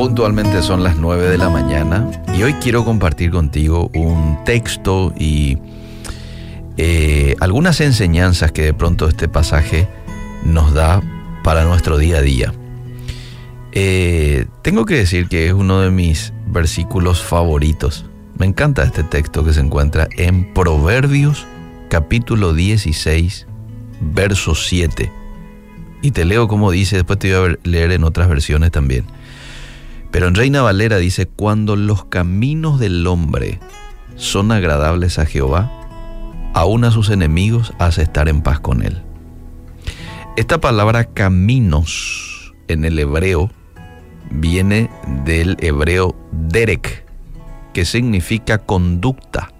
Puntualmente son las 9 de la mañana y hoy quiero compartir contigo un texto y eh, algunas enseñanzas que de pronto este pasaje nos da para nuestro día a día. Eh, tengo que decir que es uno de mis versículos favoritos. Me encanta este texto que se encuentra en Proverbios capítulo 16, verso 7. Y te leo como dice, después te voy a leer en otras versiones también. Pero en Reina Valera dice, cuando los caminos del hombre son agradables a Jehová, aún a sus enemigos hace estar en paz con él. Esta palabra caminos en el hebreo viene del hebreo derek, que significa conducta,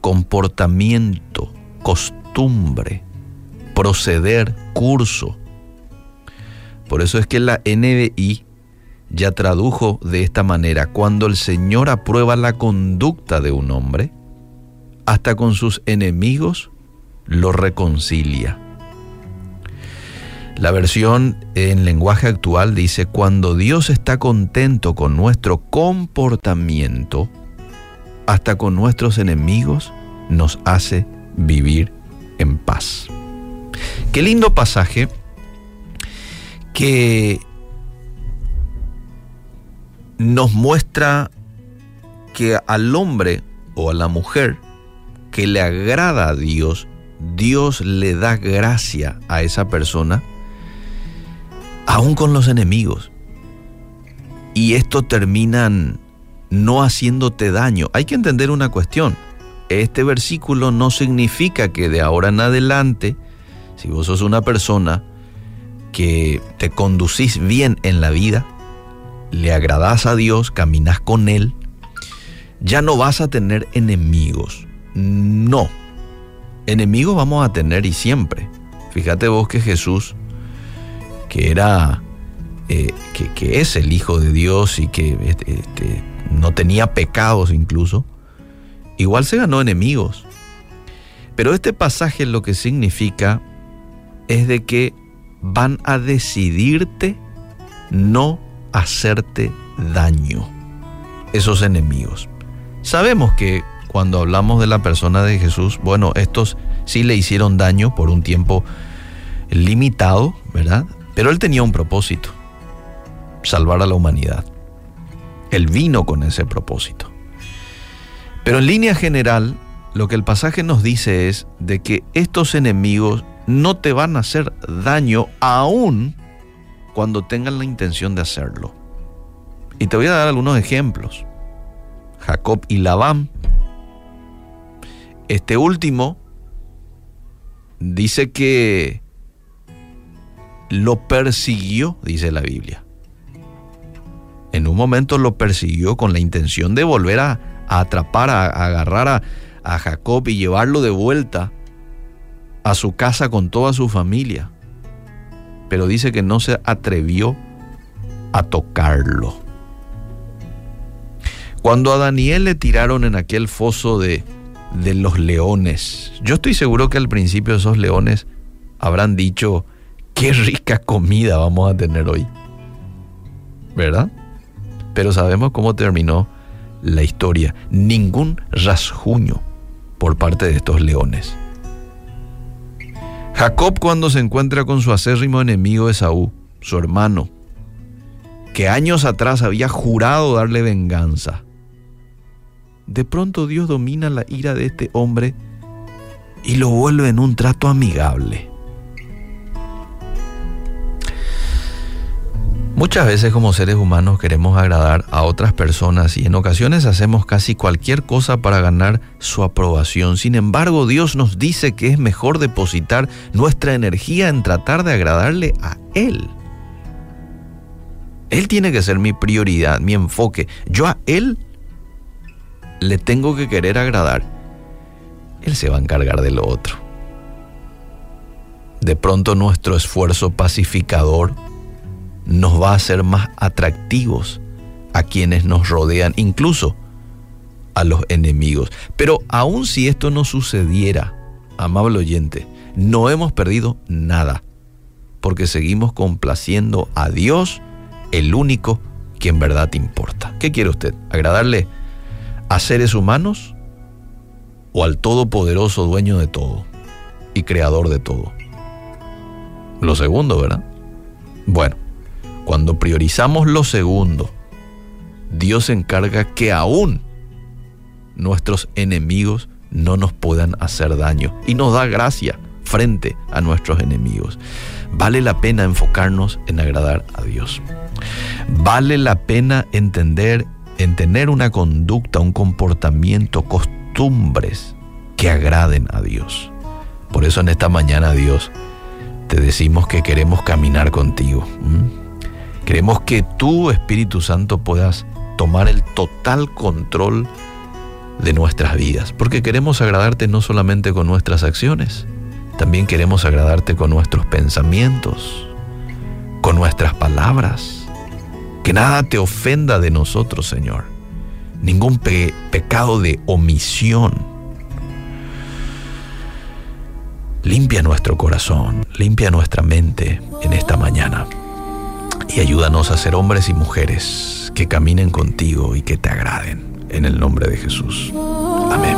comportamiento, costumbre, proceder, curso. Por eso es que la NBI ya tradujo de esta manera, cuando el Señor aprueba la conducta de un hombre, hasta con sus enemigos lo reconcilia. La versión en lenguaje actual dice, cuando Dios está contento con nuestro comportamiento, hasta con nuestros enemigos nos hace vivir en paz. Qué lindo pasaje que nos muestra que al hombre o a la mujer que le agrada a Dios, Dios le da gracia a esa persona, aún con los enemigos. Y esto terminan no haciéndote daño. Hay que entender una cuestión. Este versículo no significa que de ahora en adelante, si vos sos una persona que te conducís bien en la vida, le agradás a Dios, caminas con Él, ya no vas a tener enemigos. No. Enemigos vamos a tener y siempre. Fíjate vos que Jesús, que era, eh, que, es el Hijo de Dios y que este, este, no tenía pecados incluso, igual se ganó enemigos. Pero este pasaje lo que significa es de que van a decidirte no hacerte daño, esos enemigos. Sabemos que cuando hablamos de la persona de Jesús, bueno, estos sí le hicieron daño por un tiempo limitado, ¿verdad? Pero él tenía un propósito, salvar a la humanidad. Él vino con ese propósito. Pero en línea general, lo que el pasaje nos dice es de que estos enemigos no te van a hacer daño aún cuando tengan la intención de hacerlo. Y te voy a dar algunos ejemplos. Jacob y Labán. Este último dice que lo persiguió, dice la Biblia. En un momento lo persiguió con la intención de volver a, atrapar, a, agarrar a, a Jacob y llevarlo de vuelta a su casa con toda su familia pero dice que no se atrevió a tocarlo. Cuando a Daniel le tiraron en aquel foso de, de los leones, yo estoy seguro que al principio esos leones habrán dicho, qué rica comida vamos a tener hoy. ¿Verdad? Pero sabemos cómo terminó la historia. Ningún rasguño por parte de estos leones. Jacob cuando se encuentra con su acérrimo enemigo Esaú, su hermano, que años atrás había jurado darle venganza. De pronto Dios domina la ira de este hombre y lo vuelve en un trato amigable. Muchas veces como seres humanos queremos agradar a otras personas y en ocasiones hacemos casi cualquier cosa para ganar su aprobación. Sin embargo, Dios nos dice que es mejor depositar nuestra energía en tratar de agradarle a Él. Él tiene que ser mi prioridad, mi enfoque. Yo a Él le tengo que querer agradar. Él se va a encargar de lo otro. De pronto nuestro esfuerzo pacificador nos va a hacer más atractivos a quienes nos rodean, incluso a los enemigos. Pero aun si esto no sucediera, amable oyente, no hemos perdido nada, porque seguimos complaciendo a Dios, el único que en verdad te importa. ¿Qué quiere usted? ¿Agradarle a seres humanos o al todopoderoso dueño de todo y creador de todo? Lo segundo, ¿verdad? Bueno, cuando priorizamos lo segundo, Dios se encarga que aún nuestros enemigos no nos puedan hacer daño y nos da gracia frente a nuestros enemigos. Vale la pena enfocarnos en agradar a Dios. Vale la pena entender, en tener una conducta, un comportamiento, costumbres que agraden a Dios. Por eso en esta mañana Dios te decimos que queremos caminar contigo. Queremos que tú, Espíritu Santo, puedas tomar el total control de nuestras vidas, porque queremos agradarte no solamente con nuestras acciones, también queremos agradarte con nuestros pensamientos, con nuestras palabras. Que nada te ofenda de nosotros, Señor. Ningún pecado de omisión. Limpia nuestro corazón, limpia nuestra mente en esta mañana y ayúdanos a ser hombres y mujeres que caminen contigo y que te agraden. En el nombre de Jesús. Amén.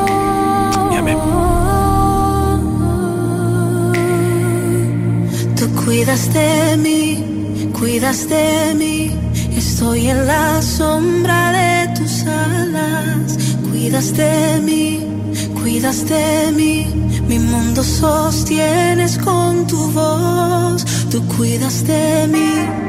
Amén. Tú cuidas de mí, cuidas de mí. Estoy en la sombra de tus alas. Cuidas de mí, cuidas de mí. Mi mundo sostienes con tu voz. Tú cuidas de mí,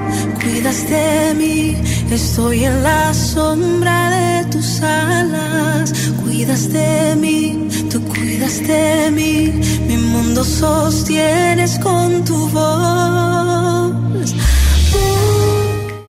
cuidas de mí. Estoy en la sombra de tus alas. Cuidas de mí, tú cuidas de mí. Mi mundo sostienes con tu voz.